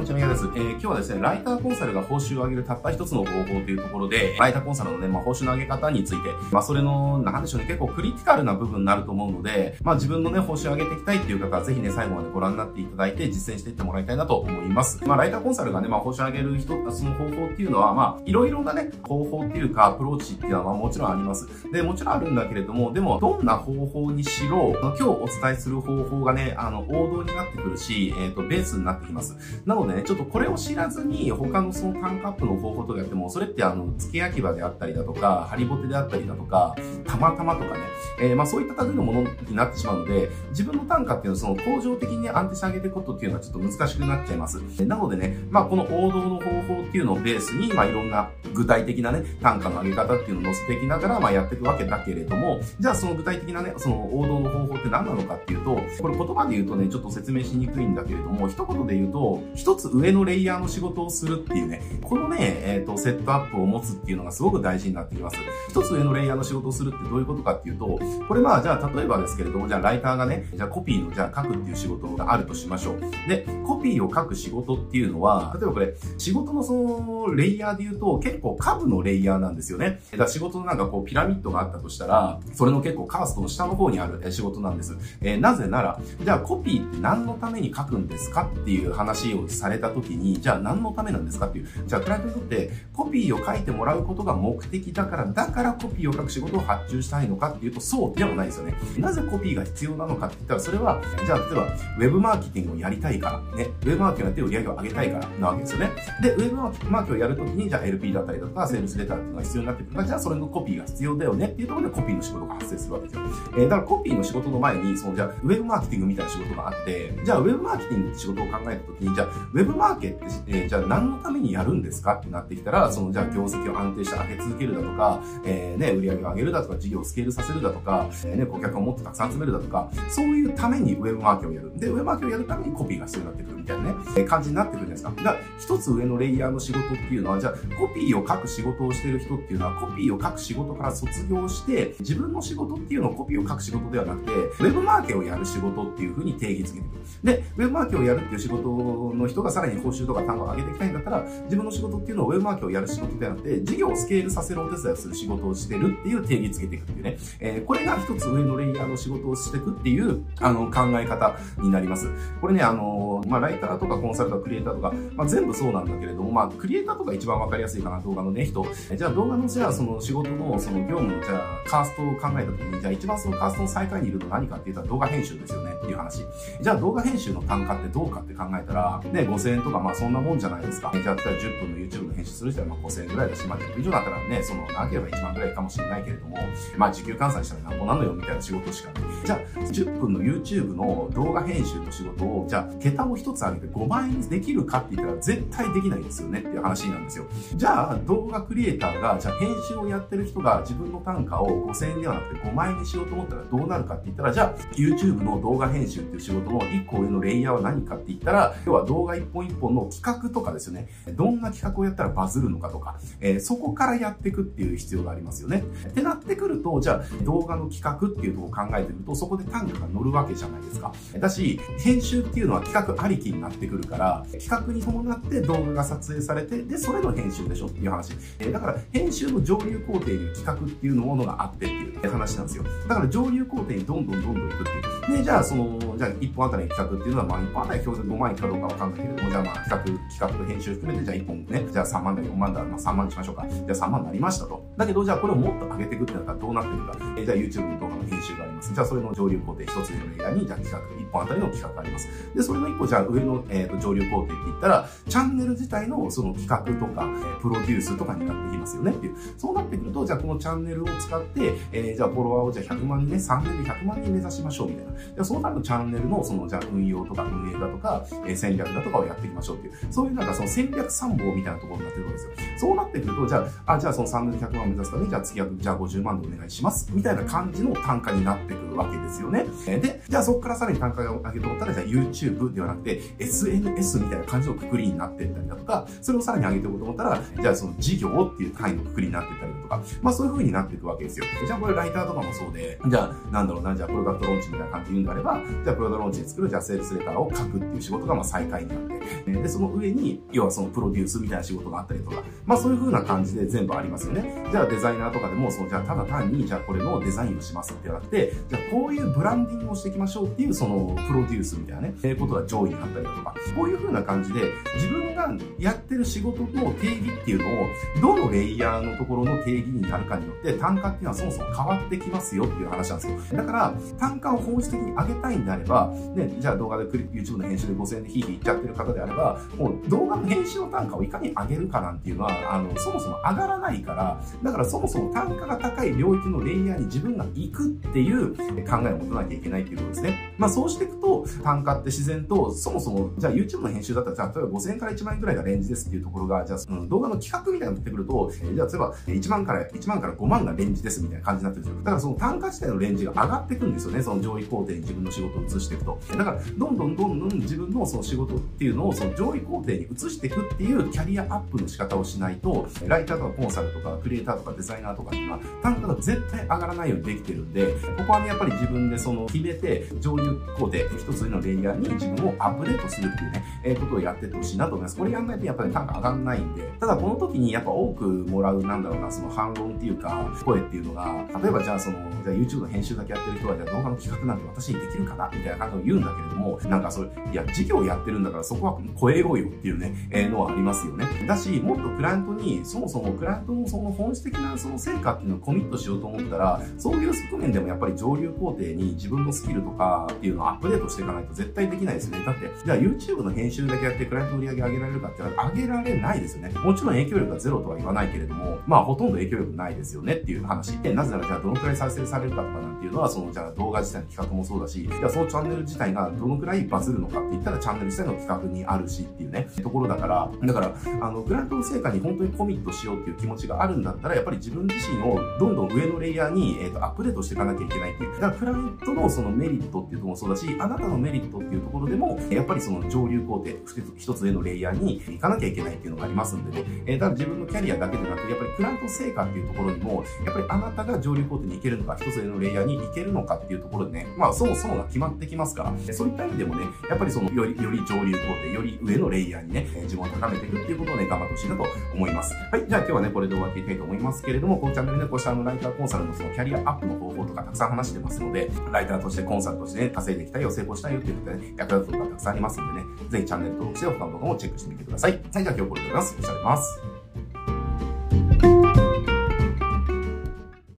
こんにちは、宮です。えー、今日はですね、ライターコンサルが報酬を上げるたった一つの方法というところで、ライターコンサルのね、まあ、報酬の上げ方について、まあ、それの、なんでしょうね、結構クリティカルな部分になると思うので、まあ、自分のね、報酬を上げていきたいっていう方は、ぜひね、最後までご覧になっていただいて、実践していってもらいたいなと思います。まあ、ライターコンサルがね、まあ、報酬を上げる人、その方法っていうのは、まあ、いろいろなね、方法っていうか、アプローチっていうのは、まあ、もちろんあります。で、もちろんあるんだけれども、でも、どんな方法にしろ、今日お伝えする方法がね、あの、王道になってくるし、えっ、ー、と、ベースになってきます。なのでね、ちょっとこれを知らずに他のその単価アップの方法とかやっても、それってあの、付け焼き場であったりだとか、ハリボテであったりだとか、たまたまとかね、えー、まあそういった類のものになってしまうので、自分の単価っていうのはその恒常的に安定してあげていくことっていうのはちょっと難しくなっちゃいます。なのでね、まあこの王道の方法っていうのをベースに、まあいろんな具体的なね、単価の上げ方っていうのを載せていきながら、まあやっていくわけだけれども、じゃあその具体的なね、その王道の方法って何なのかっていうと、これ言葉で言うとね、ちょっと説明しにくいんだけれども、一言で言うと、一つつ上のレイヤーの仕事をするっていうね、このね、えっ、ー、と、セットアップを持つっていうのがすごく大事になってきます。一つ上のレイヤーの仕事をするってどういうことかっていうと、これまあ、じゃあ例えばですけれども、じゃあライターがね、じゃあコピーの、じゃあ書くっていう仕事があるとしましょう。で、コピーを書く仕事っていうのは、例えばこれ、仕事のその、レイヤーで言うと、結構株のレイヤーなんですよね。だから仕事のなんかこう、ピラミッドがあったとしたら、それの結構カーストの下の方にある仕事なんです。えー、なぜなら、じゃあコピーって何のために書くんですかっていう話をされた時に、じゃあ何のためなんですかっていう。じゃあクライアントにとってコピーを書いてもらうことが目的だから、だからコピーを書く仕事を発注したいのかっていうと、そうではないですよね。なぜコピーが必要なのかって言ったら、それは、じゃあ例えば、ウェブマーケティングをやりたいから、ね、ウェブマーケティングをやって売り上げを上げたいからなわけですよね。で、ウェブマーケティングをやるときに、じゃあ LP だったりだとか、セールスレターっていうのが必要になってくるから、じゃあそれのコピーが必要だよねっていうところでコピーの仕事が発生するわけですよ。えー、だからコピーの仕事の前に、その、じゃあ、ウェブマーケティングみたいな仕事があって、じゃあ、ウェブマーケティングって仕事を考えたときに、じゃあ、ウェブウェブマーケって、えー、じゃあ何のためにやるんですかってなってきたら、その、じゃあ、業績を安定して上げ続けるだとか、えー、ね、売り上げを上げるだとか、事業をスケールさせるだとか、えー、ね、顧客をもっとたくさん集めるだとか、そういうためにウェブマーケをやる。で、ウェブマーケをやるためにコピーが必要になってくるみたいなね、えー、感じになってくるじゃないですか。だから、一つ上のレイヤーの仕事っていうのは、じゃあ、コピーを書く仕事をしてる人っていうのは、コピーを書く仕事から卒業して、自分の仕事っていうのをコピーを書く仕事ではなくて、ウェブマーケをやる仕事っていうふうに定義づけてくる。で、ウェブマーケをやるっていう仕事の人がさらに報酬とか単価を上げていきたいんだったら、自分の仕事っていうのをウェブマーケをやる仕事ではなくて、事業をスケールさせるお手伝いをする仕事をしてるっていう定義づけていくっていうね。えー、これが一つ上のレイヤーの仕事をしていくっていう、あの、考え方になります。これね、あの、まあ、ライターとかコンサルとかクリエイターとか、まあ、全部そうなんだけれども、まあ、クリエイターとか一番わかりやすいかな、動画のね、人。じゃあ動画のじゃあその仕事のその業務のじゃあカーストを考えた時に、じゃあ一番そのカーストの最下位にいると何かって言ったら動画編集ですよねっていう話。じゃあ動画編集の単価ってどうかって考えたら、ね、5000円とかまあそんなもんじゃないですか。じゃあ10分の YouTube の編集する人はまあ5000円ぐらいだし、まあ10分以上だったらね、その長ければ1万ぐらいかもしれないけれども、まあ時給換算したら何ぼなのよみたいな仕事しかない。じゃあ10分の YouTube の動画編集の仕事を、じゃあ桁を一つ上げて5万円できるかって言ったら絶対できないですよねっていう話なんですよ。じゃあ動画クリエイターが、じゃあ編集をやってる人が自分の単価を5000円ではなくて5万円にしようと思ったらどうなるかって言ったら、じゃあ YouTube の動画編集っていう仕事の1個上のレイヤーは何かって言ったら、要は動画1本1本の企画とかですよね。どんな企画をやったらバズるのかとか、えー、そこからやっていくっていう必要がありますよね。ってなってくると、じゃあ動画の企画っていうとこを考えてると、そこで単価が乗るわけじゃないですか。だし、編集っていうのは企画ありきになってくるから、企画に伴って動画が撮影されて、で、それの編集でしょっていう話。えー、だから編集の上流工程に企画っていうものがあってっていう話なんですよ。だから上流工程にどんどんどんどん行くっていう。で、じゃあその、じゃあ1本あたりの企画っていうのは、まあ1本あたり標準5万円かどうかわかんないけど、じゃあまあ企画、企画と編集含めて、じゃあ1本ね、じゃあ3万だ4万だ、まあ3万にしましょうか。じゃあ3万になりましたと。だけど、じゃあこれをもっと上げていくってなったらどうなってるか。えー、じゃあ YouTube の動画の編集がます。じゃあそれの上流工程1つ目のレイヤーに、じゃあ企画、1本あたりの企画があります。で、それの1個、じゃあ上の、えー、と上流工程って言ったら、チャンネル自体のその企画とか、プロデュースとかになってきますよねっていう。そうなってくると、じゃあこのチャンネルを使って、えー、じゃあフォロワーをじゃあ100万人ね、3年で100万人目指しましょうみたいな。でそのためのチャンネルのその、じゃあ運用とか運営だとか、えー、戦略だとかをやっていきましょうっていう。そういうなんかその戦略参謀みたいなところになってるわけですよ。そうなってくると、じゃあ、あ、じゃあその3年で100万目指すために、じゃあ次はじゃあ50万でお願いします。みたいな感じの単価になってわけですよね。で、じゃあそこからさらに単価を上げようと思ったら、じゃあ YouTube ではなくて SNS みたいな感じのくくりになってったりだとか、それをさらに上げておこうと思ったら、じゃあその事業っていう単位のくくりになってったりだとか、まあそういう風になっていくわけですよ。じゃあこれライターとかもそうで、じゃあなんだろうな、じゃあプロダクトローンチみたいな感じで言うんであれば、じゃあプロダクトローンチで作る、じゃあセールスレターを書くっていう仕事がまあ最下位になって、で、その上に、要はそのプロデュースみたいな仕事があったりとか、まあそういう風な感じで全部ありますよね。じゃあデザイナーとかでも、そのじゃあただ単に、じゃあこれのデザインをしますってなくて、じゃあこういうブランディングをしていきましょうっていう、そのプロデュースみたいなね、えー、ことが上位にあったりだとか、こういう風な感じで、自分がやってる仕事の定義っていうのを、どのレイヤーのところの定義になるかによって、単価っていうのはそもそも変わってきますよっていう話なんですよ。だから、単価を本質的に上げたいんであれば、ね、じゃあ動画で YouTube の編集で5000円でヒーヒーいっちゃってる方であれば、もう動画の編集の単価をいかに上げるかなんていうのは、あの、そもそも上がらないから、だからそもそも単価が高い領域のレイヤーに自分が行くっていう考えを持たなきゃいけないっていうことですね。まあそうしていくと、単価って自然と、そもそも、じゃあ YouTube の編集だったら、例えば5000から1万円くらいがレンジですっていうところが、じゃあ、うん、動画の企画みたいになのが出てくると、えー、じゃあ例えば1万から、1万から5万がレンジですみたいな感じになってるんですよ。だからその単価自体のレンジが上がっていくんですよね。その上位工程に自分の仕事を移していくと。だから、どんどんどんどん自分のその仕事っていうのをその上位工程に移していくっていうキャリアアップの仕方をしないと、ライターとかコンサルとかクリエイターとかデザイナーとかっていうのは単価が絶対上がらないようにできてるんで、ここはね、やっぱり自分でその決めて、上流工程、一つのレイヤーに自分をアップデートするっていうね、えー、ことをやってってほしいなと思います。これやんないとやっぱり単価上がんないんで、ただこの時にやっぱ多くもらう、なんだろうな、その反論っていうか、声っていうのが、例えばじゃあその、じゃあ YouTube の編集だけやってる人は、じゃあ動画の企画なんて私にできるかなみたいな感じを言うんだけれども、なんかそれ、いや、事業やってるんだからそこは超えようよっていうね、えー、のはありますよね。だし、もっとクライアントに、そもそもクライアントのその本質的なその成果っていうのをコミットしようと思ったら、そういう側面でもやっぱり上流工程に自分のスキルとかっていうのをアップデートしていかないと絶対できないですよね。だって、じゃあ YouTube の編集だけやってクライアント売り上げ上げられるかって言ったら上げられないですよね。もちろん影響力がゼロとは言わないけれども、まあほとんど影響力ないですよねっていう話で、なぜならじゃあどのくらい再生されるかとかなんていうのは、そのじゃあ動画自体の企画もそうだし、じゃあそのチャンネル自体がどのくらいバズるのかって言ったらチャンネル自体の企画にあるしっていうね、ところだから、だから、あの、クライアントの成果に本当にコミットしようっていう気持ちがあるんだったら、やっぱり自分自身をどんどん上のレイヤーに、えーと、アップデートしていかなきゃいけないっていう。だからクライアントのそのメリットっていうところもそうだし、あなたのメリットっていうところでも、やっぱりその上流工程、一つ上のレイヤーに行かなきゃいけないっていうのがありますんでね、えー、だから自分のキャリアだけでなく、やっぱりクラント成果っていうところにも、やっぱりあなたが上流工程に行けるのか、一つ上のレイヤーに行けるのかっていうところでね、まあそもそもが決まってきますから、そういった意味でもね、やっぱりそのより、より上流工程、より上のレイヤーにね、自分を高めていくっていうことをね、頑張ってほしいなと思います。はい、じゃあ今日はね、これで終わっていきたいと思いますけれども、このチャンネルでこうしたあのライターコンサルのそのキャリアアップの方法とかたくさん話してますので、ライターとしてコンサルとしてね、稼いでいきたいよ、成功したいよっていうことでね、役立つことがたくさんありますんでね、ぜひチャンネル登録して他の動画もチェックしてみてください。はい、じゃあ今日これでございます。おしゃれます。